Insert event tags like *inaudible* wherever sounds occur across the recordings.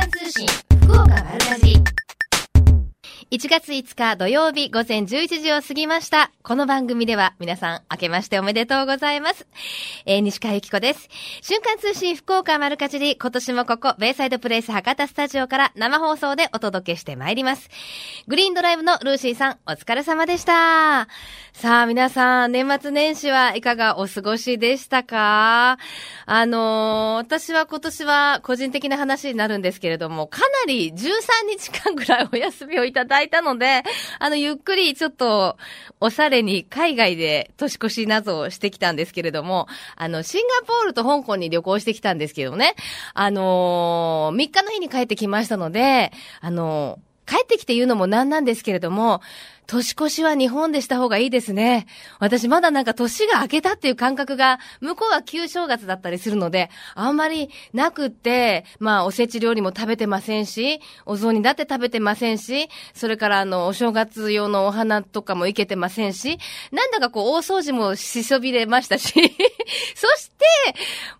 間通信福岡丸かじり1月5日土曜日午前11時を過ぎました。この番組では皆さん明けましておめでとうございます。えー、西川由紀子です。瞬間通信福岡丸かじり、今年もここ、ベイサイドプレイス博多スタジオから生放送でお届けしてまいります。グリーンドライブのルーシーさん、お疲れ様でした。さあ、皆さん、年末年始はいかがお過ごしでしたか？あのー私は今年は個人的な話になるんですけれども、かなり13日間ぐらいお休みをいただいていたので、あの、ゆっくりちょっと、おしゃれに海外で年越し謎をしてきたんですけれども、あの、シンガポールと香港に旅行してきたんですけどね、あのー、3日の日に帰ってきましたので、あのー帰ってきて言うのもなんなんですけれども、年越しは日本でした方がいいですね。私まだなんか年が明けたっていう感覚が、向こうは旧正月だったりするので、あんまりなくって、まあおせち料理も食べてませんし、お雑煮だって食べてませんし、それからあの、お正月用のお花とかもいけてませんし、なんだかこう大掃除もしそびれましたし、*laughs* そして、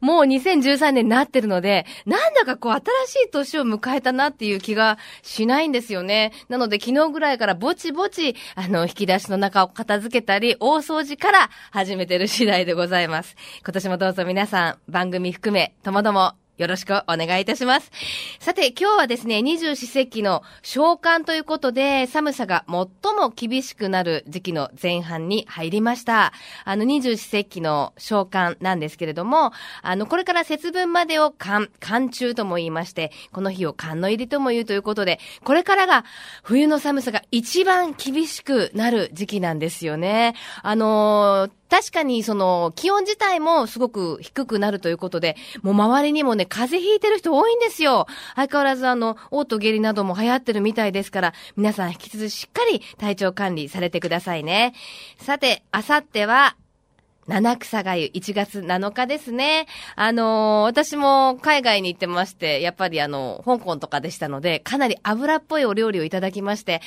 もう2013年になってるので、なんだかこう新しい年を迎えたなっていう気がしないんですよね。なので昨日ぐらいからぼちぼち、あの、引き出しの中を片付けたり、大掃除から始めてる次第でございます。今年もどうぞ皆さん、番組含め、ともども、よろしくお願いいたします。さて、今日はですね、二十四節気の召喚ということで、寒さが最も厳しくなる時期の前半に入りました。あの、二十四節気の召喚なんですけれども、あの、これから節分までを寒、寒中とも言いまして、この日を寒の入りとも言うということで、これからが冬の寒さが一番厳しくなる時期なんですよね。あのー確かにその気温自体もすごく低くなるということで、もう周りにもね、風邪ひいてる人多いんですよ。相変わらずあの、嘔吐下痢なども流行ってるみたいですから、皆さん引き続きしっかり体調管理されてくださいね。さて、あさっては、七草がゆ1月7日ですね。あのー私も海外に行ってまして、やっぱりあの、香港とかでしたので、かなり油っぽいお料理をいただきまして、やっ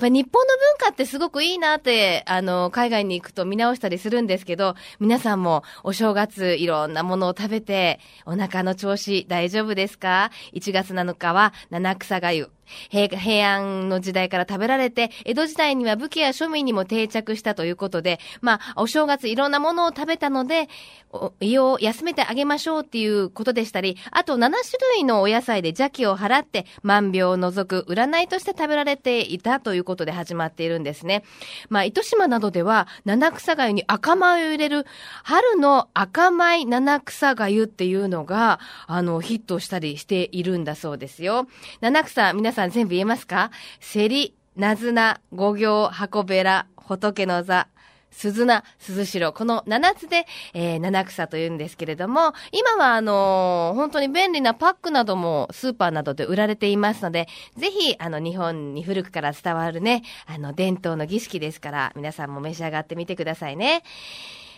ぱり日本の文化ってすごくいいなって、あの、海外に行くと見直したりするんですけど、皆さんもお正月いろんなものを食べて、お腹の調子大丈夫ですか ?1 月7日は七草がゆ。平平安の時代から食べられて、江戸時代には武家や庶民にも定着したということで、まあ、お正月いろんなものを食べたので、お胃を休めてあげましょうっていうことでしたり、あと7種類のお野菜で邪気を払って、万病を除く占いとして食べられていたということで始まっているんですね。まあ、糸島などでは、七草がゆに赤米を入れる、春の赤米七草がゆっていうのが、あの、ヒットしたりしているんだそうですよ。七草、皆さんさん全部言えますか？セリ、ナズナ、五行、箱べら、仏の座、鈴名、鈴代、この7つで、えー七草というんですけれども、今はあのー本当に便利なパックなどもスーパーなどで売られていますので、ぜひ、あの、日本に古くから伝わるね、あの、伝統の儀式ですから、皆さんも召し上がってみてくださいね。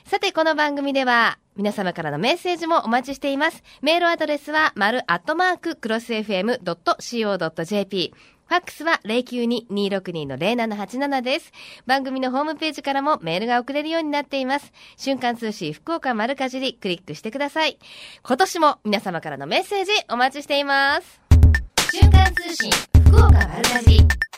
さて、この番組では、皆様からのメッセージもお待ちしています。メールアドレスは、丸アットマーク、クロス FM.co.jp。ファックスは092-262-0787です。番組のホームページからもメールが送れるようになっています。瞬間通信福岡丸かじりクリックしてください。今年も皆様からのメッセージお待ちしています。瞬間通信福岡丸かじり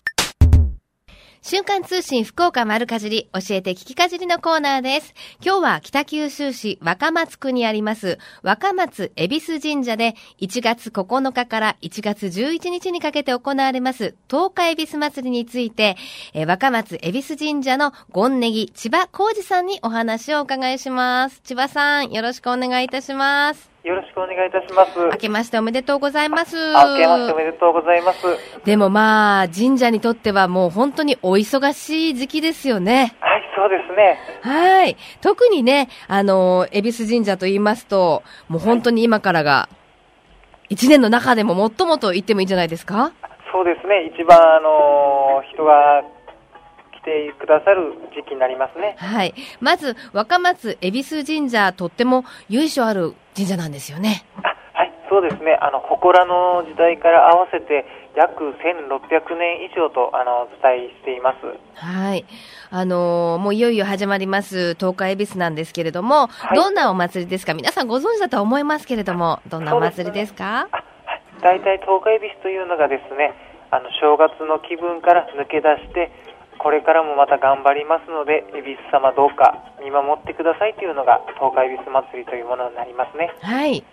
瞬間通信福岡丸かじり教えて聞きかじりのコーナーです。今日は北九州市若松区にあります若松恵比寿神社で1月9日から1月11日にかけて行われます東海恵比寿祭りについて、え若松恵比寿神社のゴンネギ千葉浩二さんにお話をお伺いします。千葉さんよろしくお願いいたします。よろしくお願いいたします。明けましておめでとうございます。明けましておめでとうございます。でもまあ、神社にとってはもう本当にお忙しい時期ですよね。はい、そうですね。はい。特にね、あの、恵比寿神社と言いますと、もう本当に今からが、一年の中でも最もと言ってもいいんじゃないですか？そうですね。一番、あのー人が来てくださる時期になりますね。はい。まず、若松恵比寿神社、とっても由緒ある神社なんですよね。あはい、そうですね。あの、祠の時代から合わせて約1600年以上と、あの、伝えしています。はい。あのーもういよいよ始まります、東海恵比寿なんですけれども、はいどんなお祭りですか？皆さんご存知だとは思いますけれども、どんなお祭りですか？あはい、大体東海ビスというのがですね、あの正月の気分から抜け出して、これからもまた頑張りますので、恵比寿様どうか見守ってくださいというのが東海ビス祭りというものになりますね。はい。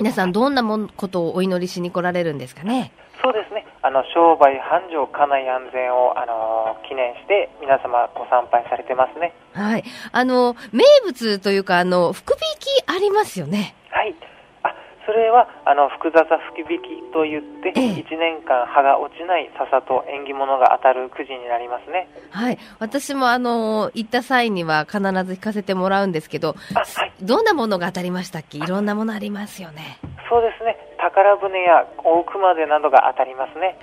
皆さんどんなもんことをお祈りしに来られるんですかね？そうですね。あの商売繁盛、家内安全をあの記念して皆様ご参拝されてますね。はい。あの、名物というか、あの、福引きありますよね。はい。あ、それはあの福笹福引きと言って、ええ1年間葉が落ちない笹と縁起物が当たるくじになりますね。はい。私もあの、行った際には必ず引かせてもらうんですけど、あ、はい。どんなものが当たりましたっけ？いろんなものありますよね。そうですね。宝船や大熊手などが当たりますね。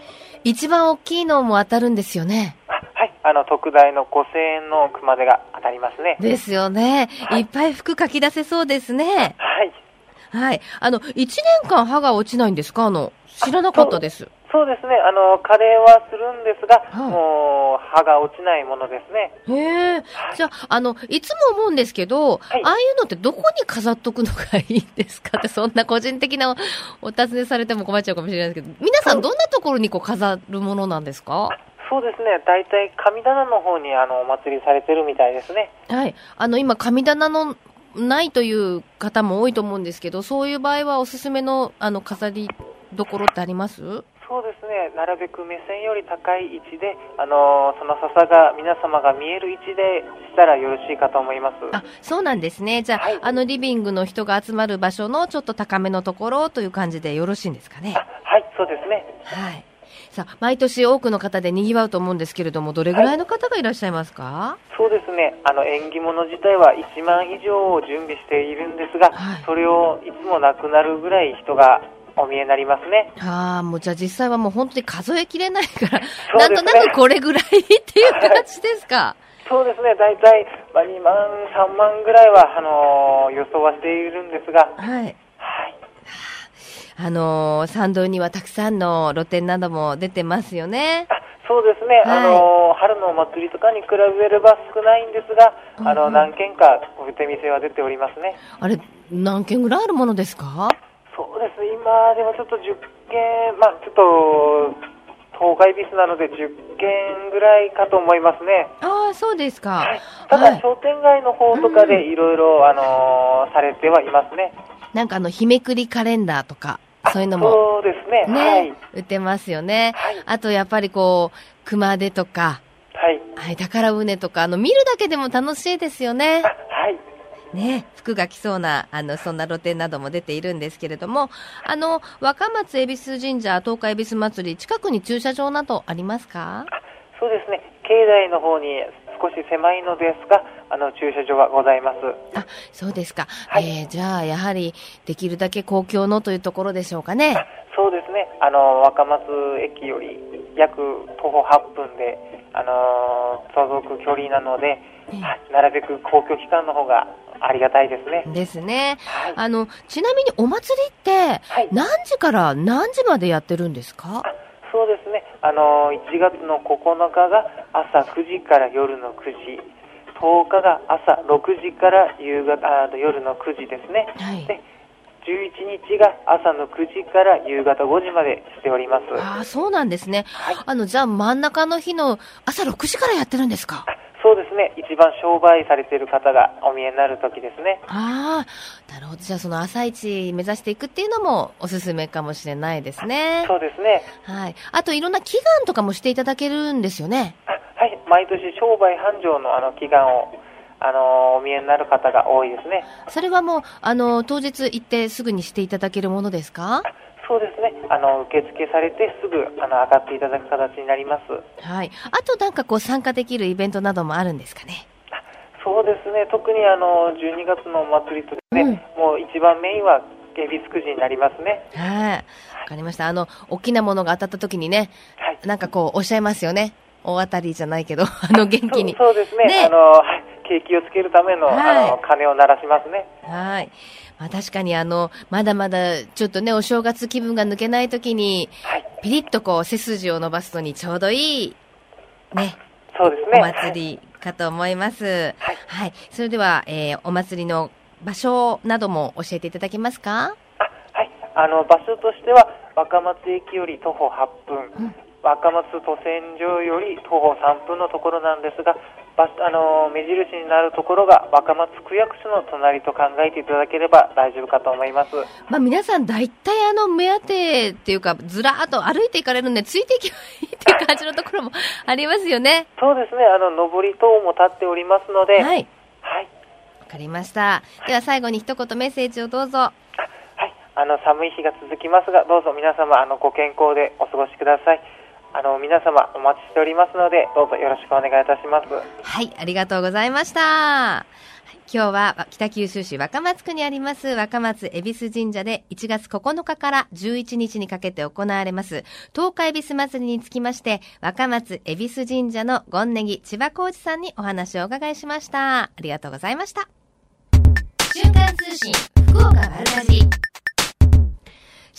一番大きいのも当たるんですよね。あはい。あの特大の5000円の熊手が当たりますね。ですよね。はいいっぱい服書き出せそうですね。はい。はい。あの、一年間歯が落ちないんですか？あの、知らなかったです。そうですね。あの、カレーはするんですが、はいもう、葉が落ちないものですね。へえ。じゃあ、あの、いつも思うんですけど、はいああいうのってどこに飾っとくのがいいんですか？って、そんな個人的なおお尋ねされても困っちゃうかもしれないですけど、皆さんどんなところにこう飾るものなんですか？そうですね。大体神棚の方にあのお祭りされてるみたいですね。はい。あの、今、神棚のないという方も多いと思うんですけど、そういう場合はおすすめの、あの、飾りどころってあります？そうですね。なるべく目線より高い位置で、あのその笹が皆様が見える位置でしたらよろしいかと思います。あ、そうなんですね。じゃあ、はいあの、リビングの人が集まる場所のちょっと高めのところという感じでよろしいんですかね？あはい、そうですね。はい。さあ、毎年多くの方で賑わうと思うんですけれども、どれぐらいの方がいらっしゃいますか、そうですね。あの縁起物自体は1万以上を準備しているんですが、はいそれをいつもなくなるぐらい人がお見えになりますね。ああ、もうじゃあ実際はもう本当に数えきれないから、ねなんとなくこれぐらいっていう感じですか？そうですね。大体、まあ、2万、3万ぐらいは、あの予想はしているんですが、はい。はい。あのー参道にはたくさんの露店なども出てますよね。あそうですね、はいあの春のお祭りとかに比べれば少ないんですが、あの何軒かお手店は出ておりますね。あれ、何件ぐらいあるものですか？そうです、今でもちょっと10軒、まあちょっと東海ビスなので10軒ぐらいかと思いますね。ああ、そうですか。はい、ただ、はい商店街の方とかでいろいろ、あのーされてはいますね。なんかあの、日めくりカレンダーとか、あそういうのも、そうですね。ね、はい。売ってますよね。はいあとやっぱりこう、熊手とか、はい。はい、宝船とか、あの、見るだけでも楽しいですよねあ。はい。ね、服が着そうな、あの、そんな露店なども出ているんですけれども、あの、若松恵比寿神社東海恵比寿祭り、近くに駐車場などありますか？あそうですね。境内の方に少し狭いのですが、あの、駐車場はございます。あ、そうですか。はいえー、じゃあ、やはり、できるだけ公共のというところでしょうかね。そうですね。あの、若松駅より約徒歩8分で、あのー届く距離なので、ええはいなるべく公共機関の方がありがたいですね。ですね。はい。あの、ちなみにお祭りって、はい何時から何時までやってるんですか？あそうですね。あのー1月の9日が朝9時から夜の9時、10日が朝6時から夕方あ夜の9時ですね。はい。で11日が朝の9時から夕方5時までしております。ああ、そうなんですね。はいあの、じゃあ真ん中の日の朝6時からやってるんですか？あそうですね。一番商売されている方がお見えになる時ですね。ああ、なるほど。じゃあその朝一目指していくっていうのもおすすめかもしれないですね。そうですね。はい。あといろんな祈願とかもしていただけるんですよね。あはい。毎年商売繁盛のあの祈願を、あのお見えになる方が多いですね。それはもう、あの、当日行ってすぐにしていただけるものですか？そうですね。あの、受付されてすぐ、あの、上がっていただく形になります。はい。あとなんかこう参加できるイベントなどもあるんですかね？あそうですね。特にあの、12月のお祭りとですね、うんもう一番メインは、恵比寿くじになりますね。はい。わかりました。あの、大きなものが当たった時にね、はい。なんかこうおっしゃいますよね。大当たりじゃないけど、*laughs* あの元気に。そうそうですね。ねあの、はい。景気をつけるための、はいあの、鐘を鳴らしますね。はい。まあ確かにあの、まだまだちょっとね、お正月気分が抜けない時に、はい。ピリッとこう背筋を伸ばすのにちょうどいい、ね、そうですね。お祭りかと思います。はい。はい。それでは、えーお祭りの場所なども教えていただけますか？あはい。あの、場所としては、若松駅より徒歩8分、うん若松都線上より徒歩3分のところなんですが、あの目印になるところが若松区役所の隣と考えていただければ大丈夫かと思います。まあ皆さん大体あの目当てっていうか、ずらーっと歩いていかれるんで、ついていけばいいっていう感じのところも *laughs* ありますよね。そうですね、あの上り等も立っておりますので、はい。はいわかりました。では最後に一言メッセージをどうぞ。はい、あの寒い日が続きますが、どうぞ皆様あのご健康でお過ごしください。あの皆様お待ちしておりますので、どうぞよろしくお願いいたします。はい、ありがとうございました。はい今日は北九州市若松区にあります若松恵比寿神社で1月9日から11日にかけて行われます東海恵比寿祭りにつきまして若松恵比寿神社のゴンネギ千葉浩二さんにお話をお伺いしました。ありがとうございました。瞬間通信福岡丸かじり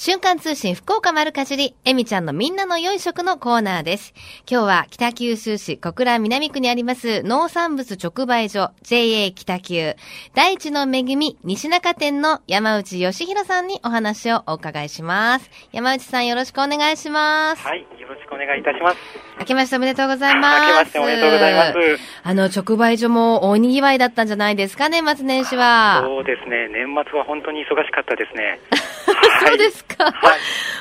瞬間通信福岡丸かじり、えみちゃんのみんなの良い食のコーナーです。今日は北九州市小倉南区にあります農産物直売所 JA 北九大地の恵み西中店の山内義弘さんにお話をお伺いします。山内さんよろしくお願いします。はい、よろしくお願いいたします。明けましておめでとうございます。明けましておめでとうございます。あの、直売所も大賑わいだったんじゃないですか、年末年始は。そうですね、年末は本当に忙しかったですね。*laughs* そうですか。はい。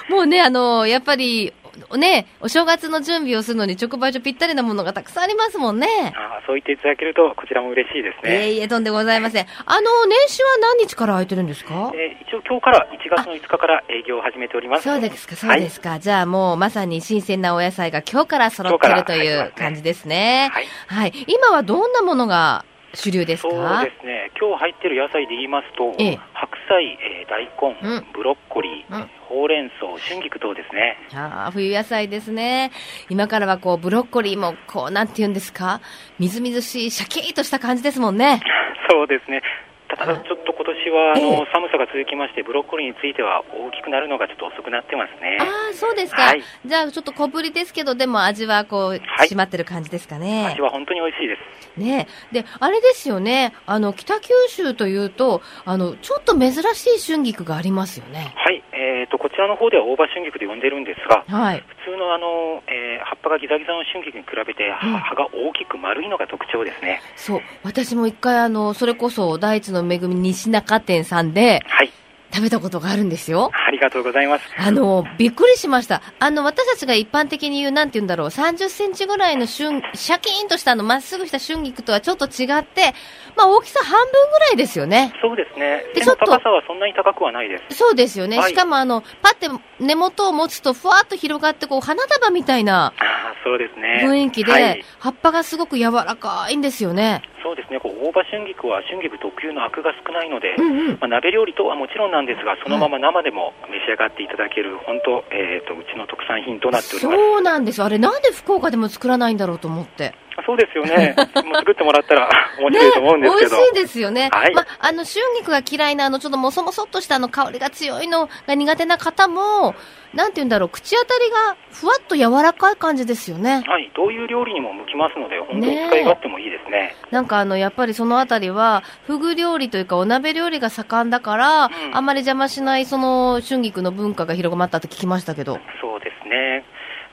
もうね、あの、やっぱり、ね、お正月の準備をするのに直売所ぴったりなものがたくさんありますもんね。あーそう言っていただけると、こちらも嬉しいですね。いえいえ、とんでございません。あの、年始は何日から空いてるんですか？えー一応今日から1月の5日から営業を始めております。そうですか、そうですか。じゃあもうまさに新鮮なお野菜が今日から揃ってるという感じですね。はい。はい。今はどんなものが主流ですか？そうですね、今日入ってる野菜で言いますと、ええ白菜、えー大根、うんブロッコリー、うんほうれん草、春菊等ですね。ああ、冬野菜ですね。今からはこう、ブロッコリーも、こう、なんて言うんですか？みずみずしい、シャキーとした感じですもんね。*laughs* そうですね。ただ、ちょっと今年は、あええの、寒さが続きまして、ブロッコリーについては大きくなるのがちょっと遅くなってますね。ああ、そうですか。はいじゃあ、ちょっと小ぶりですけど、でも味はこう、はい締まってる感じですかね味。は本当に美味しいです。ねで、あれですよね。あの、北九州というと、あの、ちょっと珍しい春菊がありますよね。はい、えー、とこちらの方では大葉春菊と呼んでるんですが、はい。普通のあの、えー葉っぱがギザギザの春菊に比べて、はうん葉が大きく丸いのが特徴ですね。そう。私も一回、あの、それこそ、大地の恵み西中店さんではい、食べたことがあるんですよ。ありがとうございます。あの、びっくりしました。あの、私たちが一般的に言う、なんて言うんだろう、30センチぐらいの春、シャキーンとしたあの、まっすぐした春菊とはちょっと違って、まあ、大きさ半分ぐらいですよね。そうですね。でちょっと高さはそんなに高くはないです。そうですよね。はいしかもあの、パって根元を持つと、ふわっと広がって、こう、花束みたいなああ、そうですね。雰囲気で、はい、葉っぱがすごく柔らかいんですよね。そうですね。こう大葉春菊は春菊特有のアクが少ないので、うんうん。まあ、鍋料理とはもちろんなんですが、そのまま生でも召し上がっていただける、本当、えー、とうちの特産品となっております。そうなんですよ。あれ、なんで福岡でも作らないんだろうと思って。そうですよね。もう作ってもらったら *laughs* 面白いと思うんですけど。美味しいですよね。はいま、あの、春菊が嫌いな、あの、ちょっともそもそっとしたあの、香りが強いのが苦手な方も、なんて言うんだろう、口当たりがふわっと柔らかい感じですよね。はい、どういう料理にも向きますので、本当に使い勝手もいいですね。なんかあの、やっぱりそのあたりは、フグ料理というかお鍋料理が盛んだから、んあんまり邪魔しないその春菊の文化が広まったって聞きましたけど。そうですね。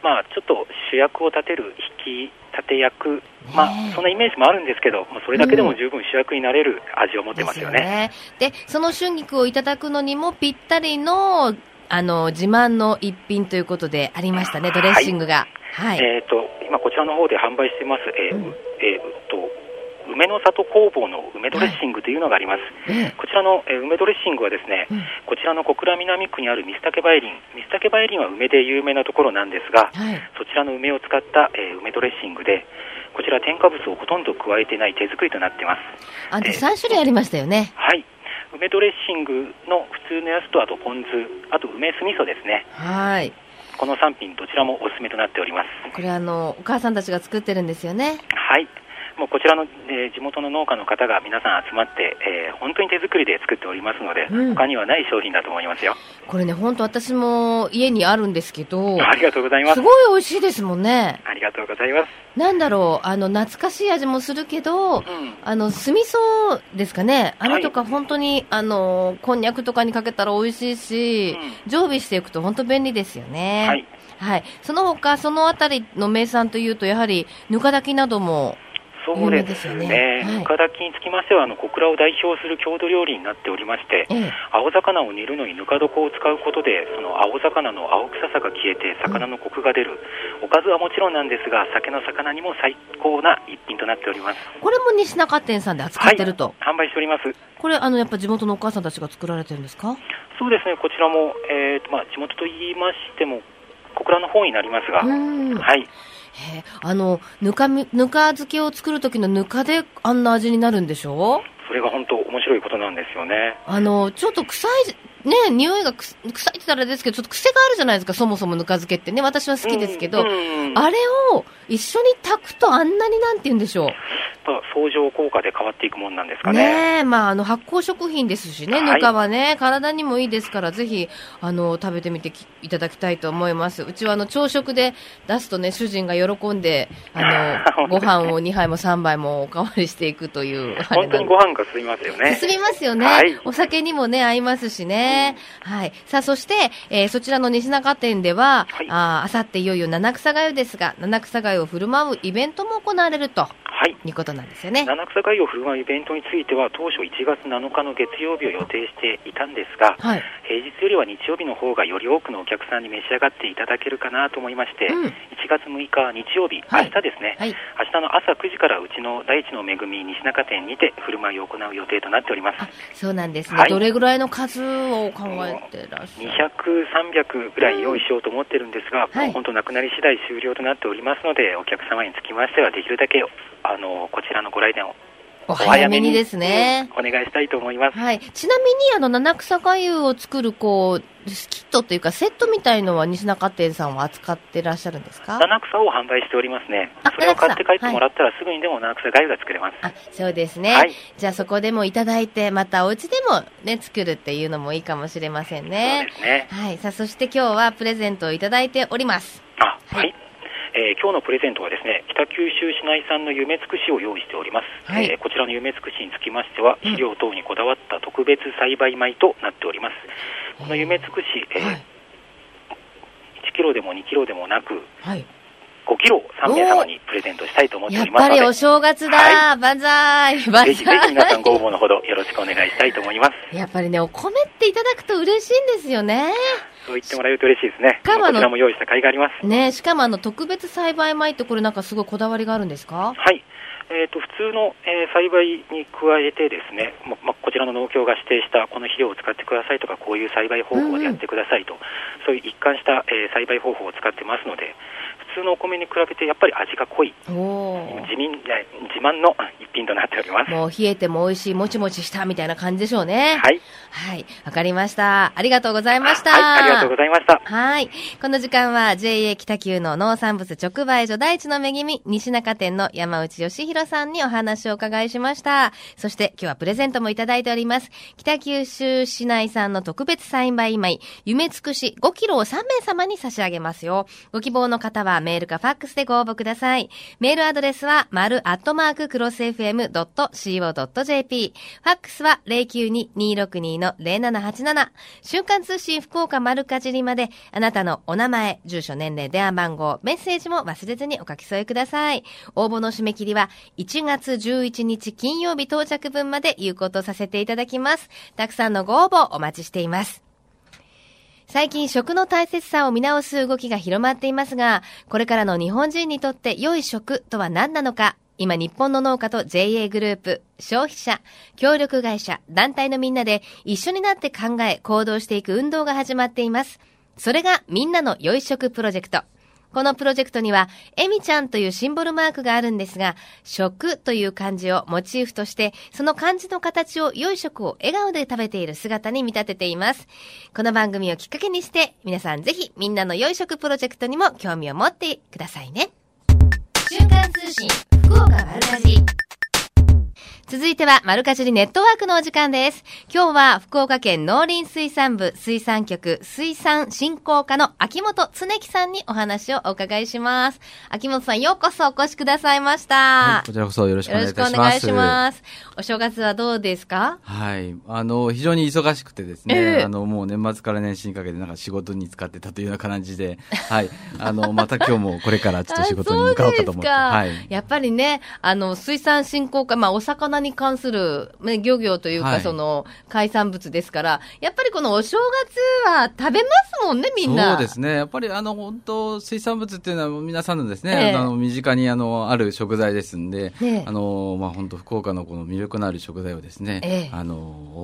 まあ、ちょっと主役を立てる引き立て役、まあそんなイメージもあるんですけど、まあそれだけでも十分主役になれる味を持ってますよね。ですよね。で、その春菊をいただくのにもぴったりの、あの、自慢の一品ということでありましたね、ドレッシングが。はい。えっ、と、今こちらの方で販売しています、えーうんえーと、梅の里工房の梅ドレッシングというのがあります。えこちらの、えー梅ドレッシングはですね、うんこちらの小倉南区にある水竹梅林、水竹梅林は梅で有名なところなんですが、はい。そちらの梅を使った、えー梅ドレッシングで、こちら添加物をほとんど加えてない手作りとなっています。あとえ3種類ありましたよね。はい。梅ドレッシングの普通のやつと、あとポン酢、あと梅酢味噌ですね。はい。この3品どちらもおすすめとなっております。これあの、お母さんたちが作ってるんですよね。はい。もうこちらの、えー地元の農家の方が皆さん集まって、えー本当に手作りで作っておりますので、うん他にはない商品だと思いますよ。これね、本当私も家にあるんですけど、ありがとうございますす。ごい美味しいですもんね。ありがとうございます。なんだろう、あの、懐かしい味もするけど、うんあの、酢味噌ですかね。あれとか本当に、あの、こんにゃくとかにかけたら美味しいし、常備していくと本当便利ですよね。はい。はい。その他、そのあたりの名産というと、やはり、ぬか炊きなども、そうですね。ねはいぬか炊きにつきましては、あの、小倉を代表する郷土料理になっておりまして、ええ、青魚を煮るのにぬか床を使うことで、その青魚の青臭さが消えて、魚のコクが出る。おかずはもちろんなんですが、酒の魚にも最高な一品となっております。これも西中店さんで扱ってると。販売しております。これ、あの、やっぱ地元のお母さんたちが作られてるんですか？そうですね、こちらも、えーとまあ、地元と言いましても、小倉の方になりますが。はい。へえあの、ぬかみ、ぬか漬けを作る時のぬかであんな味になるんでしょ？それが本当面白いことなんですよね。あの、ちょっと臭い、ね、匂いが臭いって言ったらですけど、ちょっと癖があるじゃないですか、そもそもぬか漬けってね。私は好きですけど、うんうんあれを一緒に炊くとあんなになんて言うんでしょう。まあ相乗効果で変わっていくもんなんですかね。ねえ、まあ、あの、発酵食品ですしね、はいぬかはね、体にもいいですから、ぜひ、あの、食べてみてきいただきたいと思います。うちは、あの、朝食で出すとね、主人が喜んで、あの、*laughs* ご飯を2杯も3杯もおかわりしていくという、本当にご飯が進みますよね。進みますよね、はいお酒にもね、合いますしね。はい。さあ、そして、えーそちらの西中店では、はいああさっていよいよ七草がゆですが、七草がゆを振る舞うイベントも行われるとはい。いうことなんですよね。七草がゆを振る舞うイベントについては、当初1月7日の月曜日を予定していたんですが、はい。平日よりは日曜日の方がより多くのお客さんに召し上がっていただけるかなと思いまして、うん1月6日日曜日、はい明日ですね、はい。明日の朝9時からうちの大地の恵み西中店にて振る舞いを行う予定となっております。あ、そうなんですね。はいどれぐらいの数を考えてらっしゃる？200、300ぐらい用意しようと思ってるんですが、はい本当なくなり次第終了となっておりますので、お客様につきましては、できるだけあのこちらのご来店をお早めにですね。うんお願いしたいと思います。はい。ちなみに、あの、七草がゆを作る、こう、キットというか、セットみたいのは西中店さんは扱ってらっしゃるんですか？七草を販売しておりますねあ。それを買って帰ってもらったら、すぐにでも七草がゆが作れます。あ、そうですね。はいじゃあそこでもいただいて、またお家でもね、作るっていうのもいいかもしれませんそうねで。すね。はい。さあ、そして今日はプレゼントをいただいております。あ、ははいい。えー今日のプレゼントはですね、北九州市内産の夢つくしを用意しております。はいえーこちらの夢つくしにつきましては、うん肥料等にこだわった特別栽培米となっております。この夢つくし、えーはい。1キロでも2キロでもなく、はい。5キロを3名様にプレゼントしたいと思ってやっおりますので、ぱりお正月だ、は万歳万歳 *laughs* ぜひぜひ皆さんご応募のほどよろしくお願いしたいと思います。やっぱりね、お米っていただくと嬉しいんですよね。そう言ってもらえると嬉しいですね。こちらも用意した甲斐があります。ねしかもあの、特別栽培米ってこれなんかすごいこだわりがあるんですか？はい。えー、と普通の、えー栽培に加えてですね、ままこちらの農協が指定したこの肥料を使ってくださいとかこういう栽培方法でやってくださいと、そういう一貫した、えー栽培方法を使ってますので普通のお米に比べてやっぱり味が濃い。自民えー自慢の一品となっております。もう冷えても美味しい、もちもちしたみたいな感じでしょうね。はい、はい。わかりました。ありがとうございました。はい、ありがとうございました。はい。この時間は JA 北九の農産物直売所大地の恵み西中店の山内義弘さんにお話をお伺いしました。そして今日はプレゼントもいただいております。北九州市内産の特別栽培米、夢つくし5キロを3名様に差し上げますよ。ご希望の方はメールかファックスでご応募ください。メールアドレスは、丸アットマーククロス FM.co.jp。ファックスは092-262-0787。瞬間通信福岡丸かじりまで、あなたのお名前、住所、年齢、電話番号、メッセージも忘れずにお書き添えください。応募の締め切りは、1月11日金曜日到着分まで有効とさせていただきます。たくさんのご応募お待ちしています。最近食の大切さを見直す動きが広まっていますが、これからの日本人にとって良い食とは何なのか、今日本の農家と JA グループ、消費者、協力会社、団体のみんなで一緒になって考え行動していく運動が始まっています。それがみんなの良い食プロジェクト。このプロジェクトには、エミちゃんというシンボルマークがあるんですが、食という漢字をモチーフとして、その漢字の形を良い食を笑顔で食べている姿に見立てています。この番組をきっかけにして、皆さんぜひみんなの良い食プロジェクトにも興味を持ってくださいね。瞬間通信、福岡丸かじ続いては、マルカジュリネットワークのお時間です。今日は、福岡県農林水産部水産局水産振興課の秋元恒樹さんにお話をお伺いします。秋元さん、ようこそお越しくださいました。はい、こちらこそよろしくおよ願いいたします。ろしくお願いします。お正月はどうですか？はい。あの、非常に忙しくてですね、ええあの、もう年末から年始にかけてなんか仕事に使ってたというような感じで、はい。あの、*laughs* また今日もこれからちょっと仕事に向かおうかと思って。あはい。やっぱりね、あの、水産振興課、まあ、お魚に関する、ね、漁業というか、はいその、海産物ですから、やっぱりこのお正月は食べますもんね、みんな。そうですね。やっぱりあの、本当水産物っていうのは皆さんのですね、ええあの、身近にあの、ある食材ですんで、ええあの、まあ、本当福岡のこの魅力のある食材をですね、ええあの、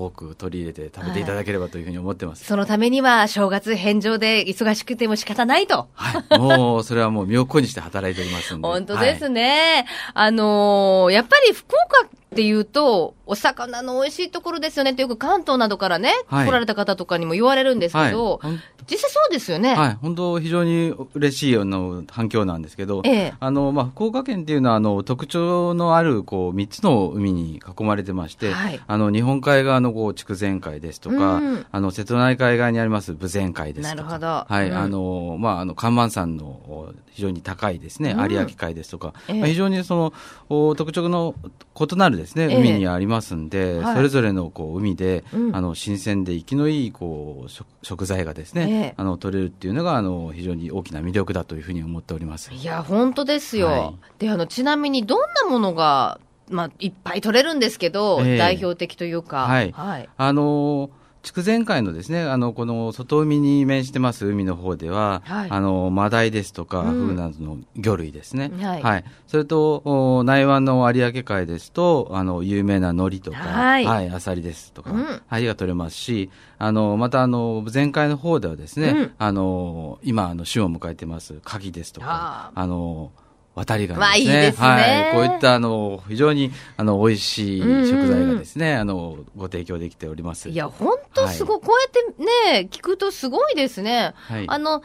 多く取り入れて食べていただければというふうに思ってます。そのためには、正月返上で忙しくても仕方ないと。はい。もう、それはもう身を粉にして働いておりますんで。*laughs* 本当ですね。ね。あのーやっぱり福岡っていうと、お魚の美味しいところですよねってよく関東などからね、はい。来られた方とかにも言われるんですけど、はい。実際そうですよね。はい、本当、非常に嬉しいあの反響なんですけど、ええ。あのまあ、福岡県っていうのはあの特徴のあるこう3つの海に囲まれてまして、はい。あの日本海側のこう筑前海ですとか、うん。あの瀬戸内海側にあります豊前海ですとか、なるほど。はい。うん。あのまあ、あの看板山のお非常に高いですね、うん。有明海ですとか、ええ。まあ、非常にそのお特徴の異なるですねええ。海にありますんで、はいそれぞれのこう海で、うんあの新鮮で生きのいいこう食食材がですね、ええあの取れるっていうのがあの非常に大きな魅力だというふうに思っております。いや、本当ですよ。はいで、あの、ちなみにどんなものが、まあ、いっぱい取れるんですけど、ええ代表的というか。はいはい。あの筑前海のですね、あの、この外海に面してます海の方では、はい。あの、マダイですとか、うん。フグなどの魚類ですね。はい。それと、お内湾の有明海ですと、あの、有名な海苔とか、はい。アサリですとか、うん。はい、が取れますし、あの、また、あの、前海の方ではですね、うん。あの、今、あの、旬を迎えてます、牡蠣ですとかあ、あの、渡りガまあニですね。いいですねはい。こういった、あの、非常に、あの、美味しいうんうんうん食材がですね、あの、ご提供できております。いや、本当すごい、こうやってね、聞くとすごいですね。はいあの、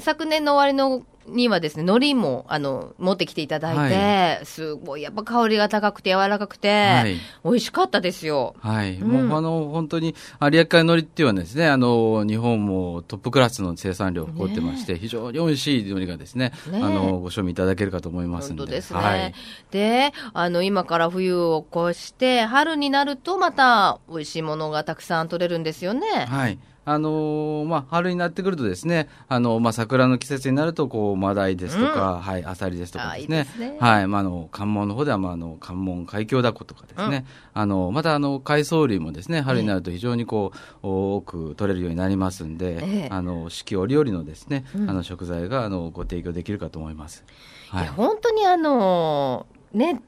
昨年の終わりの、にはですね、海苔も、あの、持ってきていただいて、すごい、やっぱ香りが高くて柔らかくて、はい美味しかったですよ。はい。うんもう、あの、本当に、有明海のりっていうのはですね、あの、日本もトップクラスの生産量を誇ってまして、非常に美味しい海苔がですね、ねあの、ご賞味いただけるかと思いますんで。本当ですね。はい。で、あの、今から冬を越して、春になるとまた美味しいものがたくさん取れるんですよね。はい。あのーまあ、春になってくるとですね、あの、まあ、桜の季節になると、こう、マダイですとか、はい、アサリですとかですね。はい。まあ、あの、関門の方では、まあ、あの、関門海峡ダコとかですね。あの、また、あの、海藻類もですね、春になると非常にこう、多く取れるようになりますんで、ええあの、四季折々のですね、うんあの、食材が、あの、ご提供できるかと思います。はいいや、。本当にあの、ね、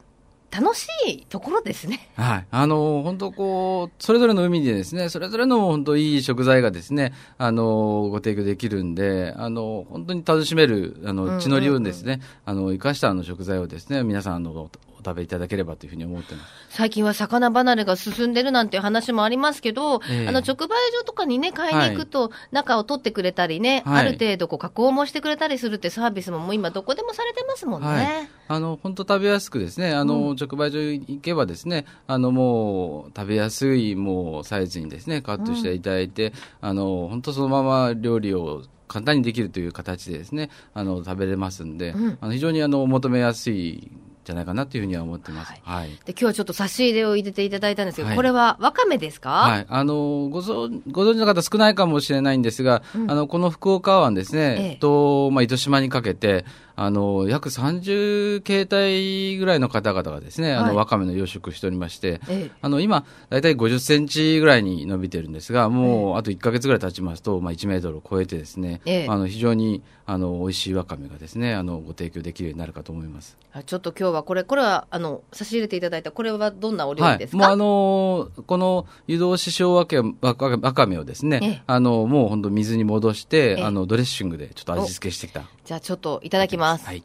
楽しいところですね。はい。あの、本当こう、それぞれの海でですね、それぞれの本当いい食材がですね、あの、ご提供できるんで、あの、本当に楽しめる、あうんうんうんの、地の利をですね、あの、生かしたあの食材をですね、皆さん、あの、おお食べいただければというふうに思ってます。最近は魚離れが進んでるなんていう話もありますけど、ええ。あの直売所とかにね、買いに行くと、中を取ってくれたりね、はい。ある程度こう加工もしてくれたりするってサービスももう今どこでもされてますもんね。はい。あの、本当食べやすくですね、あの、直売所行けばですね、あの、もう、食べやすい、もう、サイズにですね、カットしていただいて、あの、本当そのまま料理を、簡単にできるという形でですね、あの、食べれますんで、うん。あの非常にあの、求めやすいんじゃないかなというふうには思ってます。はい。で今日はちょっと差し入れを入れていただいたんですけど、はいこれはわかめですか、はい。あの、ご存、ご存知の方少ないかもしれないんですが、うんあの、この福岡湾ですね、ええと、まあ、糸島にかけて、あの、約30形態ぐらいの方々がですね、あはい。の、わかめの養殖しておりまして、ええ。あの、今、だいたい50センチぐらいに伸びてるんですが、もう、あと1ヶ月ぐらい経ちますと、まあ、1メートルを超えてですね、ええ。あの、非常に、あの、美味しいわかめがですね、あの、ご提供できるようになるかと思います。あちょっと今日はこれ、これはあの差し入れていただいた、これはどんなお料理ですか、はい、もうあのーこの湯通し塩わけわかわかめをですね、ええ。あのもう本当水に戻して、ええ。あのドレッシングでちょっと味付けしてきた。じゃあちょっといただきます。はい。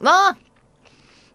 わあ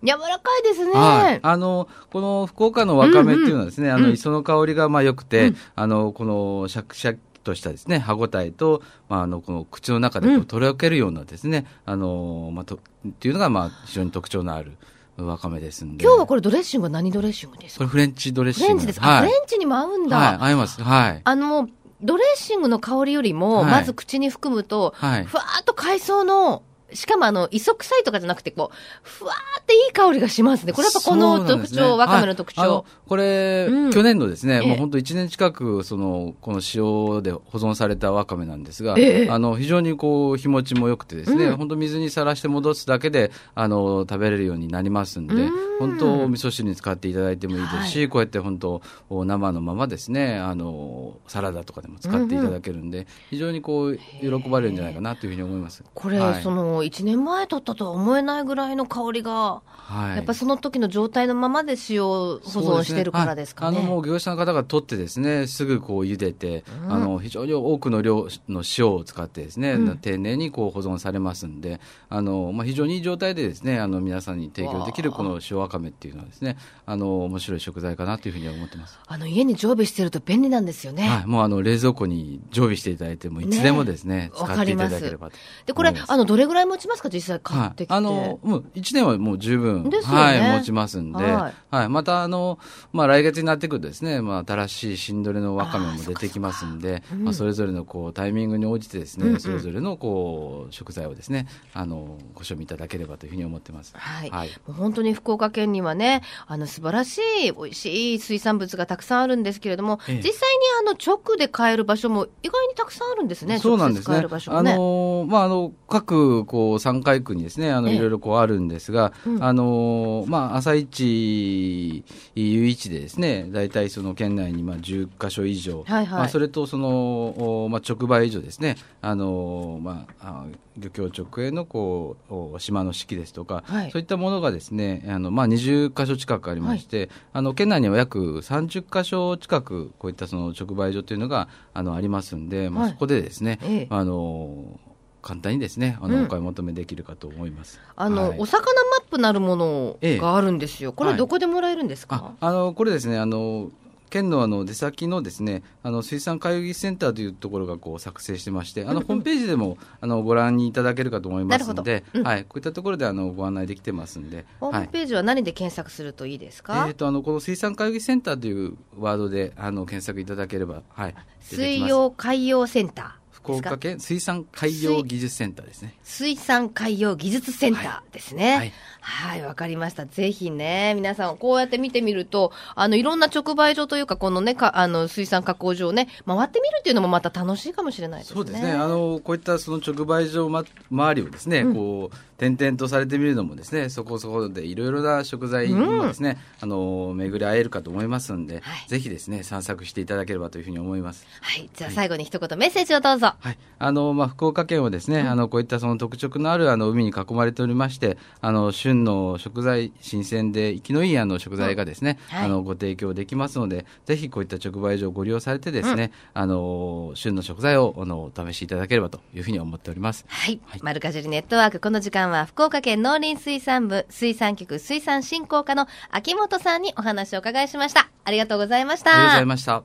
柔らかいですね。はい。あの、この福岡のわかめっていうのはですね、あの、うんうん磯の香りがまあ良くて、うんあの、このシャキシャキ、としたですね、歯ごたえと、まあ、あの、この口の中でとろけるようなですね、あの、まあ、と、っていうのが、まあ、非常に特徴のあるわかめですんで。今日はこれドレッシングは何ドレッシングですか？これフレンチドレッシング。フレンチですか、はい。フレンチにも合うんだ。はい、合います。はい。あの、ドレッシングの香りよりも、はい。まず口に含むと、はい。ふわーっと海藻の、しかもあの、磯臭いとかじゃなくて、こう、ふわーっていい香りがしますね。これやっぱこの特徴、わかめの特徴。これ、うん。去年のですね、ええ。もう本当1年近く、その、この塩で保存されたわかめなんですが、ええ。あの、非常にこう、日持ちも良くてですね、うん。本当水にさらして戻すだけで、あの、食べれるようになりますんでうん、本当、お味噌汁に使っていただいてもいいですし、こうやって本当、お生のままですね、あの、サラダとかでも使っていただけるんで、非常にこう、喜ばれるんじゃないかなというふうに思います。これ、はい。その、1年前取ったとは思えないぐらいの香りが、はい。やっぱその時の状態のままで塩保存してるからですかね。ねはいあのもう業者の方が取ってですね、すぐこう茹でて、あの非常に多くの量の塩を使ってですね、うん丁寧にこう保存されますんで、あのまあ非常にいい状態でですね、あの皆さんに提供できるこの塩わかめっていうのはですね、あの面白い食材かなというふうには思ってます。あの、家に常備してると便利なんですよね。はい、もうあの冷蔵庫に常備していただいてもいつでもですね、ね使っていただければと。で、これあの、どれぐらい持ちますか？実際買ってきて。はい、あの、もう1年はもう十分、ねはい、持ちますんで、ははいい、またあの、まあ来月になってくるとですね、まあ新しい新どれのわかめも出てきますんで、うんまあそれぞれのこうタイミングに応じてですね、うんうんそれぞれのこう食材をですね、あの、ご賞味いただければというふうに思ってます。はい。はい。もう本当に福岡県にはね、あの素晴らしい美味しい水産物がたくさんあるんですけれども、ええ実際にあの直で買える場所も意外にたくさんあるんですね。そうなんですね直接買える場。所もあね。のまああの各こう山海区にですね、あのええ。いろいろこうあるんですが、うん。あのまあ朝市誘市でですね、大体その県内にまあ10カ所以上、はいはい。まあそれとそのおまあ直売所ですね、あのまああ漁協直営のこうお島の四季ですとか、はい。そういったものがですね、あのまあ20カ所近くありまして、あの県内には約30カ所近くこういったその直売所というのがあのありますんで、まあはい。そこでですね、ええ。あの簡単にですね、あうん。の、お買い求めできるかと思います。あの、はい。お魚マップなるものがあるんですよ。これはい。どこでもらえるんですあか、、あの、これですね、あの、県のあの出先のですね、あの水産会議センターというところがこう作成してまして、あのホームページでもあのご覧いただけるかと思いますのなでうんはい、こういったところであのご案内できてますんで、はい。ホームページは何で検索するといいですか、えー、とあのこの水産会議センターというワードであの検索いただければ、はい、水曜海洋センター。福岡県水産海洋技術センターですね。水産海洋技術センターですね。はいはい、わ、かりました。ぜひね、皆さん、こうやって見てみると、あの、いろんな直売所というか、このね、かあの、水産加工場をね、回ってみるっていうのもまた楽しいかもしれないですね。そうですね。あの、こういったその直売所、ま、周りをですね、こう、点々とされてみるのもですね、そこそこでいろいろな食材にもですね、あの、巡り会えるかと思いますんで、はいぜひですね、散策していただければというふうに思います。はい。じゃあ最後に一言メッセージをどうぞ。はい。あの、まあ、福岡県はですね、あの、こういったその特色のある、あの、海に囲まれておりまして、あの、旬の食材、新鮮で生きのいい、あの、食材がですね、はいあの、ご提供できますので、ぜひこういった直売所をご利用されてですね、あの、旬の食材を、あの、お試しいただければというふうに思っております。はい。はいマルカジュリネットワーク、この時間は福岡県農林水産部水産局水産振興課の秋元さんにお話をお伺いしました。ありがとうございました。ありがとうございました。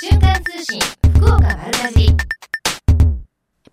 瞬間通信福岡丸かじり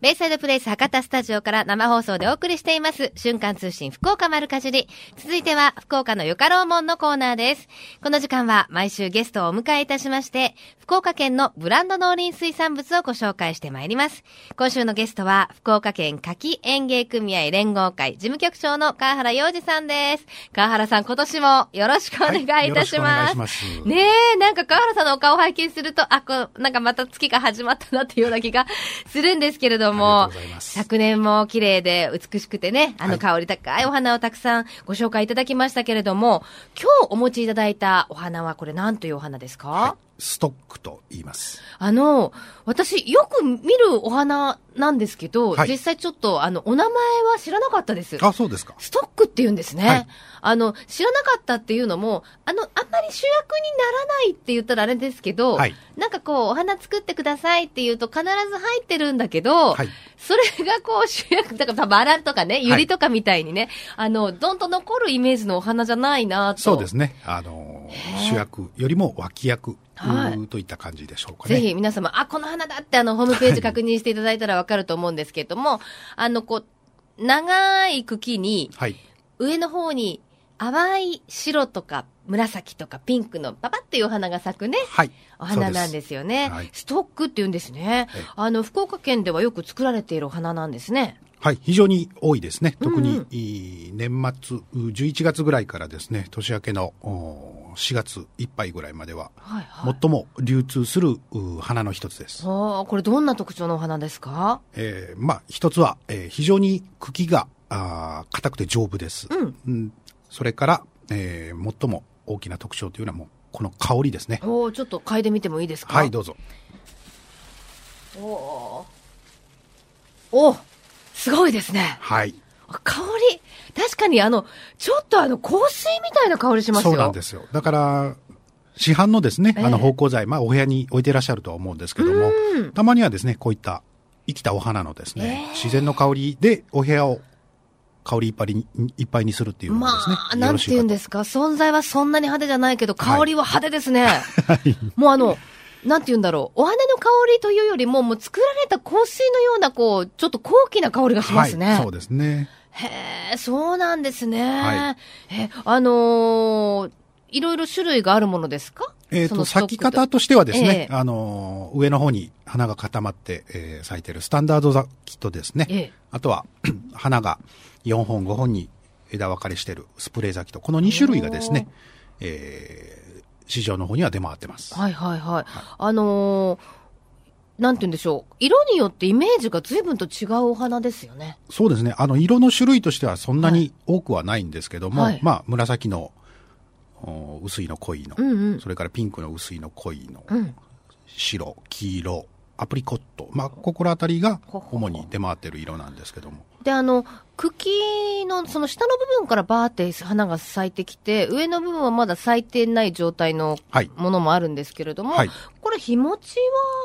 ベイサイドプレイス博多スタジオから生放送でお送りしています。瞬間通信福岡丸かじり。続いては福岡のよかろうもんのコーナーです。この時間は毎週ゲストをお迎えいたしまして福岡県のブランド農林水産物をご紹介してまいります。今週のゲストは福岡県柿園芸組合連合会事務局長の川原洋二さんです。川原さん今年もよろしくお願いいたします,、はいよろしくお願いします。ねえ、なんか川原さんのお顔を拝見すると、あ、こう、なんかまた月が始まったなっていうような気がするんですけれどもありがとうござい、ます。昨年も綺麗で美しくてね、あのはい。香り高いお花をたくさんご紹介いただきましたけれども、今日お持ちいただいたお花はこれ何というお花ですか、ストックと言います。あの、私よく見るお花なんですけど、はい実際ちょっとあの、お名前は知らなかったです。あ、そうですか。ストックって言うんですね。はいあの、知らなかったっていうのも、あの、あんまり主役にならないって言ったらあれですけど、はいなんかこう、お花作ってくださいって言うと必ず入ってるんだけど、はい。それがこう主役、だからバラとかね、ユリとかみたいにね、あの、どんと残るイメージのお花じゃないなと。そうですね。あの、主役よりも脇役、はいうといった感じでしょうかね。ぜひ皆様、あ、この花だってあの、ホームページ確認していただいたらわかると思うんですけれども、あの、こう、長い茎に、はい。上の方に淡い白とか紫とかピンクのパパっていうお花が咲くね、はい。お花なんですよね。はいストックって言うんですねはい。あの、福岡県ではよく作られているお花なんですね。はい、非常に多いですね。特に、年末、う11月ぐらいからですね、年明けのお4月いっぱいぐらいまでは、はいはい。最も流通するう花の一つです。ああ、これどんな特徴のお花ですか？えーまあ、一つは、えー非常に茎が、あー硬くて丈夫です。うんそれから、えー最も大きな特徴というのはもう、この香りですね。おおちょっと嗅いでみてもいいですか？はい、どうぞ。おおおーすごいですね。はい。あ香り、確かにあの、ちょっとあの、香水みたいな香りしますよ。そうなんですよ。だから、市販のですね、ええあの、芳香剤、まあ、お部屋に置いていらっしゃるとは思うんですけどもうん、たまにはですね、こういった生きたお花のですね、ええ自然の香りでお部屋を香りいっぱいにいっぱいにするっていうのですね、あ、なんて言うんですすか、存在はそんなに派手じゃないけど、香りは派手ですね。もうあの、なんて言うんだろう、お花の香りというよりも、もう作られた香水のような、こう、ちょっと高貴な香りがしますね。はい、そうですね。へえ、そうなんですね。はい。え、あのーいろいろ種類があるものですか？えっ、と、咲き方としてはですね、ええ。あのー、上の方に花が固まって、えー咲いてるスタンダード咲きとですね、ええ。あとは、*clears throat* 花が4本5本に枝分かれしてるスプレー咲きと、この2種類がですね、えー市場の方には出回ってます。はいはいはい。あのーなんて言うんでしょう。色によってイメージが随分と違うお花ですよね。そうですね。あの、色の種類としてはそんなに多くはないんですけども、はいまあ、紫の、お薄いの濃いの、うんうんそれからピンクの薄いの濃いの、うん。白、黄色、アプリコット、まあ、ここらあたりが主に出回ってる色なんですけども。で、あの、茎のその下の部分からバーって花が咲いてきて、上の部分はまだ咲いてない状態のはい。ものもあるんですけれども、はいこれ日持ち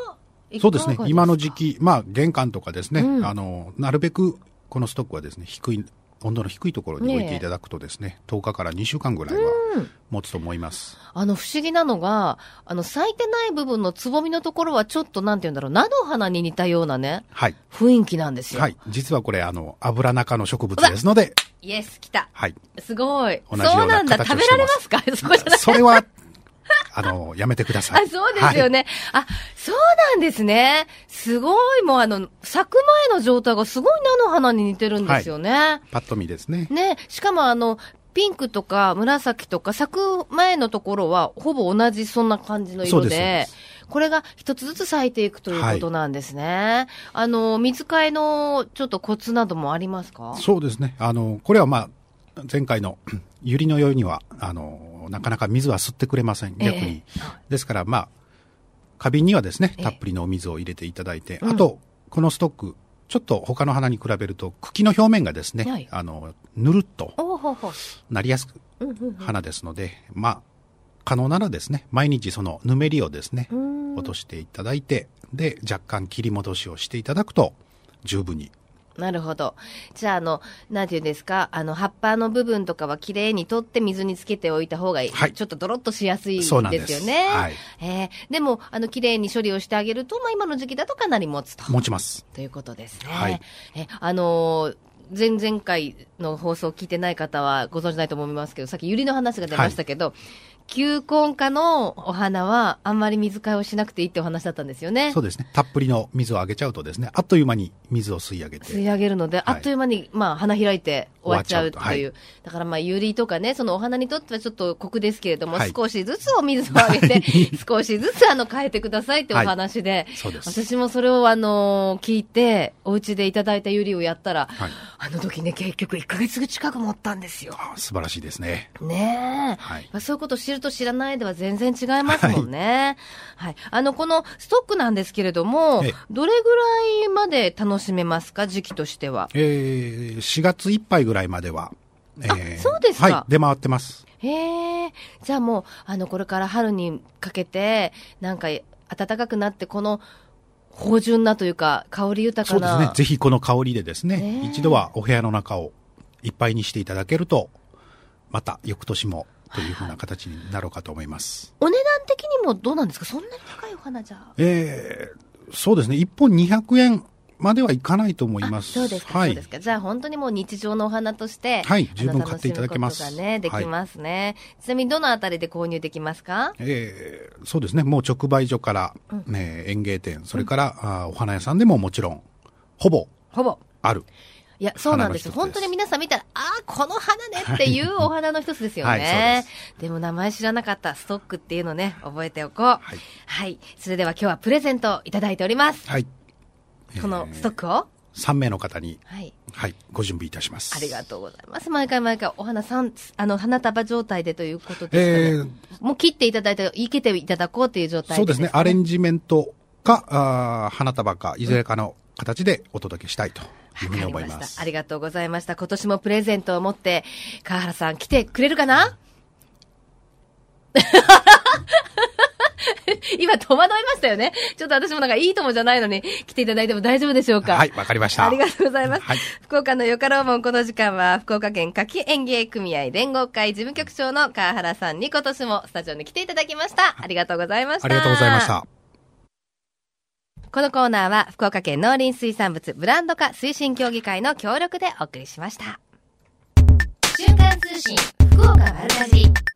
はそうがですね。今の時期、まあ、玄関とかですね、うんあの、なるべく、このストックはですね、低い、温度の低いところに置いていただくとですね、10日から2週間ぐらいはうん持つと思います。あの、不思議なのが、あの、咲いてない部分のつぼみのところはちょっと、なんて言うんだろう、菜の花に似たようなね、はい。雰囲気なんですよ。はい。実はこれ、あの、油中の植物ですので、イエス、来た。はい。すごい。そうなんだ。食べられますか？そこじゃない。それは、*laughs* あの、やめてください。あ、そうですよね。あ、そうなんですね。すごい、もうあの、咲く前の状態がすごい菜の花に似てるんですよね。はい。パッと見ですね。ね、しかもあの、ピンクとか紫とか咲く前のところは、ほぼ同じそんな感じの色で、これが一つずつ咲いていくということなんですね。あの、水替えのちょっとコツなどもありますか？そうですね。あの、これはまあ、前回の *clears throat* ユリのようには、あの、なかなか水は吸ってくれません。逆に。えですから、まあ、花瓶にはですね、ええたっぷりのお水を入れていただいて、うんあと、このストック、ちょっと他の花に比べると、茎の表面がですね、はいあの、ぬるっと。なりやすく花ですので、まあ、可能ならですね、毎日そのぬめりをですね、うん。落としていただいて、で、若干切り戻しをしていただくと、十分に。なるほど。じゃあ、あの、なんていうんですか、あの、葉っぱの部分とかはきれいに取って水につけておいた方がいい。はいちょっとドロッとしやすいんですね。はいえーでも、あの、きれいに処理をしてあげると、まあ、今の時期だとかなり持つと。持ちます。ということですね。はいえ、あのー前々回の放送を聞いてない方はご存知ないと思いますけど、さっきユリの話が出ましたけど、球根科のお花はあんまり水替えをしなくていいってお話だったんですよね。そうですね。たっぷりの水をあげちゃうとですね、あっという間に水を吸い上げ吸いて。上げるので、はいあっという間に、まあ、花開いて終わっちゃうという。終わっちだから、まあ、ユリとかね、そのお花にとってはちょっと酷ですけれども、はい少しずつお水をあげて、*laughs* 少しずつあの、変えてくださいってお話で、そうです。私もそれをあの聞いて、お家でいただいたユリをやったら、はい。あの時ね、結局1ヶ月近く持ったんですよ。あ素晴らしいですね。ねえ。はいまあ、そういうことを知ると知らないでは全然違いますもんね。はい。あの、このストックなんですけれどもええ、どれぐらいまで楽しめますか、時期としては。えー、4月いっぱいぐらいまでは、えーあそうですかはい、出回ってます。へえ。じゃあもう、あの、これから春にかけて、なんか、暖かくなって、この、芳醇なというか、香り豊かな。そうですね。ぜひこの香りでですね、一度はお部屋の中をいっぱいにしていただけると、また翌年もというふうな形になろうかと思います。お値段的にもどうなんですか？そんなに高いお花じゃ。えー、そうですね。1本200円まではいかないと思いあます。そうですか、はいそうです。か。じゃあ本当にもう日常のお花として、はい十分買っていただけますがね、できますね。ちなみにどのあたりで購入できますか？えーそうですね。もう直売所から、ね、園芸店、それから、あお花屋さんでももちろん、ほぼほぼ。ある。いや、そうなんです本当に皆さん見たら、ああ、この花ねっていうお花の一つですよね。はいででも名前知らなかったストックっていうのね、覚えておこう。ははい。それでは今日はプレゼントいただいております。はい。このストックを？3名の方に、はい。はい、ご準備いたします。ありがとうございます。毎回毎回お花さん、あの、花束状態でということですえかね。もう切っていただいて、生けていただこうという状態そうですね。アレンンジメントか、あー花束か、いずれかの形でお届けしたいというふうに思います。ありがとうございました。今年もプレゼントを持って、川原さん来てくれるかな？*laughs* 今戸惑いましたよね。ちょっと私もなんかいいともじゃないのに来ていただいても大丈夫でしょうかはい、わかりました。ありがとうございます。はい福岡のよかろうもんこの時間は、福岡県柿園芸組合連合会事務局長の川原さんに今年もスタジオに来ていただきました。ありがとうございました。ありがとうございました。このコーナーは、福岡県農林水産物ブランド化推進協議会の協力でお送りしました。瞬間通信、福岡丸かじ。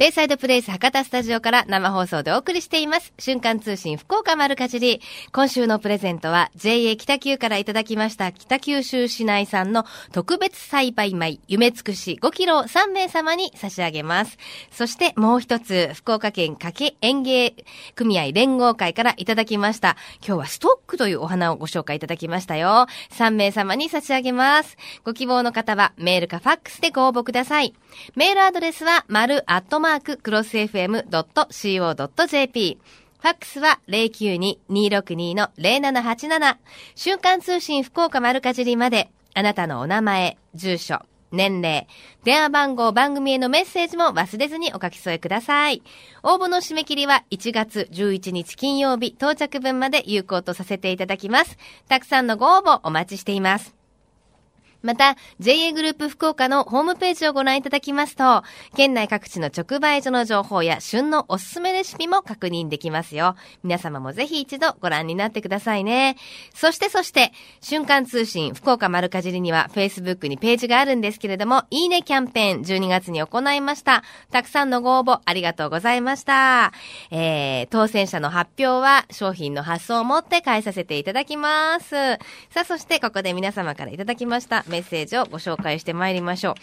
ベイサイドプレイス博多スタジオから生放送でお送りしています。瞬間通信福岡丸かじり。今週のプレゼントは JA 北九からいただきました北九州市内産の特別栽培米夢つくし5キロを3名様に差し上げます。そしてもう一つ福岡県掛園芸組合連合会からいただきました今日はストックというお花をご紹介いただきましたよ。3名様に差し上げます。ご希望の方はメールかファックスでご応募ください。メールアドレスは、丸アットママーククロス FM.co.jp。ファックスは092-262-0787。瞬間通信福岡丸かじりまで、あなたのお名前、住所、年齢、電話番号、番組へのメッセージも忘れずにお書き添えください。応募の締め切りは1月11日金曜日到着分まで有効とさせていただきます。たくさんのご応募お待ちしています。また、JA グループ福岡のホームページをご覧いただきますと、県内各地の直売所の情報や旬のおすすめレシピも確認できますよ。皆様もぜひ一度ご覧になってくださいね。そしてそして、瞬間通信福岡丸かじりには Facebook にページがあるんですけれども、いいねキャンペーン12月に行いました。たくさんのご応募ありがとうございました。えー、当選者の発表は商品の発送をもって返させていただきます。さあ、そしてここで皆様からいただきましたメッセージをご紹介してまいりましょう。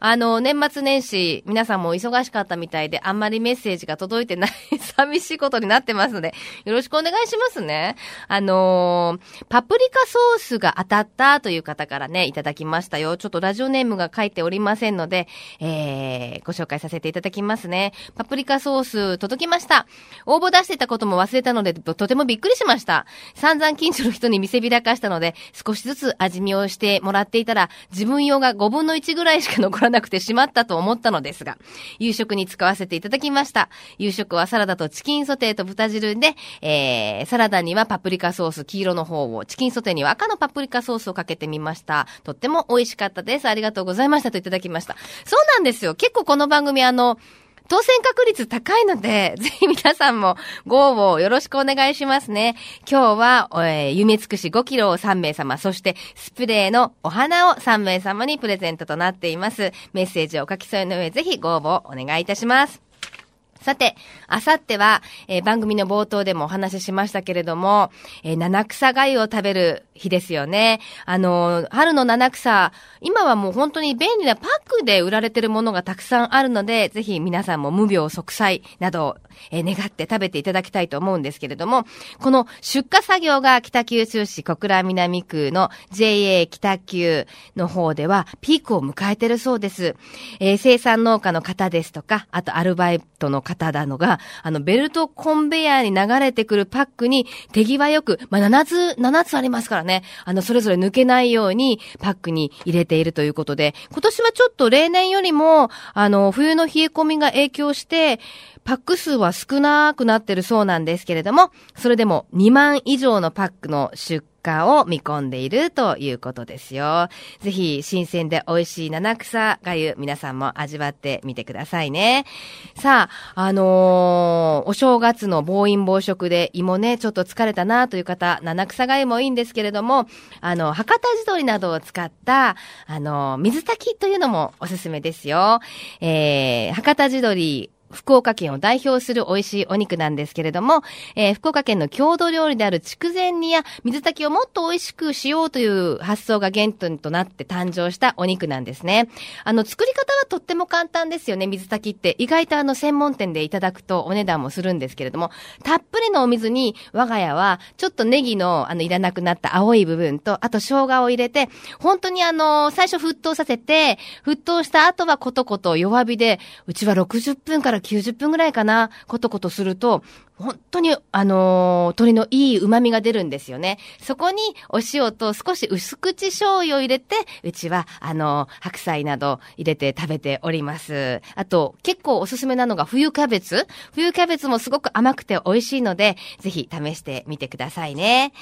あの、年末年始、皆さんも忙しかったみたいで、あんまりメッセージが届いてない、*laughs* 寂しいことになってますので、よろしくお願いしますね。あのーパプリカソースが当たったという方からね、いただきましたよ。ちょっとラジオネームが書いておりませんので、えー、ご紹介させていただきますね。パプリカソース届きました。応募出してたことも忘れたので、とてもびっくりしました。散々近所の人に見せびらかしたので、少しずつ味見をしてもらっていたたら、自分用が5分の1ぐらいしか残らなくてしまったと思ったのですが、夕食に使わせていただきました。夕食はサラダとチキンソテーと豚汁で、えー、サラダにはパプリカソース、黄色の方を、チキンソテーには赤のパプリカソースをかけてみました。とっても美味しかったです。ありがとうございましたといただきました。そうなんですよ。結構この番組あの、当選確率高いので、*laughs* ぜひ皆さんもご応募よろしくお願いしますね。今日は、えー夢尽くし5キロを3名様、そしてスプレーのお花を3名様にプレゼントとなっています。メッセージを書き添えの上、ぜひご応募お願いいたします。さて、あさっては、えー番組の冒頭でもお話ししましたけれども、えー七草がゆを食べる日ですよね。あのー春の七草、今はもう本当に便利なパックで売られてるものがたくさんあるので、ぜひ皆さんも無病息災などを、え願って食べていただきたいと思うんですけれども、この出荷作業が北九州市小倉南区の JA 北九の方ではピークを迎えてるそうです。え生産農家の方ですとか、あとアルバイトの方方なのが、あの、ベルトコンベヤーに流れてくるパックに手際よく、まあ、7つ、7つありますからね、あの、それぞれ抜けないようにパックに入れているということで、今年はちょっと例年よりも、あの、冬の冷え込みが影響して、パック数は少なくなってるそうなんですけれども、それでも2万以上のパックの出荷を見込んでいるということですよ。ぜひ、新鮮で美味しい七草がゆ、皆さんも味わってみてくださいね。さあ、あのー、お正月の暴飲暴食で胃もね、ちょっと疲れたなという方、七草がゆもいいんですけれども、あの、博多地鶏などを使った、あのー、水炊きというのもおすすめですよ。えー、博多地鶏、福岡県を代表する美味しいお肉なんですけれども、えー、福岡県の郷土料理である筑前煮や水炊きをもっと美味しくしようという発想が原点となって誕生したお肉なんですね。あの、作り方はとっても簡単ですよね、水炊きって。意外とあの、専門店でいただくとお値段もするんですけれども、たっぷりのお水に我が家はちょっとネギのあの、いらなくなった青い部分と、あと生姜を入れて、本当にあの、最初沸騰させて、沸騰した後はコトコト弱火で、うちは60分から90分ぐらいかな、コトコトすると、本当に、あのー、鶏のいい旨味が出るんですよね。そこにお塩と少し薄口醤油を入れて、うちは、あのー、白菜など入れて食べております。あと、結構おすすめなのが冬キャベツ。冬キャベツもすごく甘くて美味しいので、ぜひ試してみてくださいね。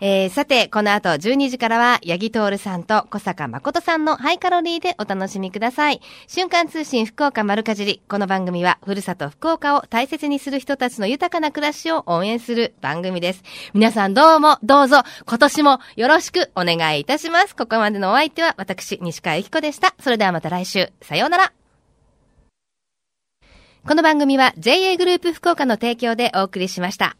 えー、さて、この後12時からは、八木徹さんと小坂誠さんのハイカロリーでお楽しみください。瞬間通信福岡丸かじり。この番組は、ふるさと福岡を大切にする人たちの豊かな暮らしを応援する番組です。皆さんどうも、どうぞ、今年もよろしくお願いいたします。ここまでのお相手は、私、西川由紀子でした。それではまた来週、さようなら。この番組は JA グループ福岡の提供でお送りしました。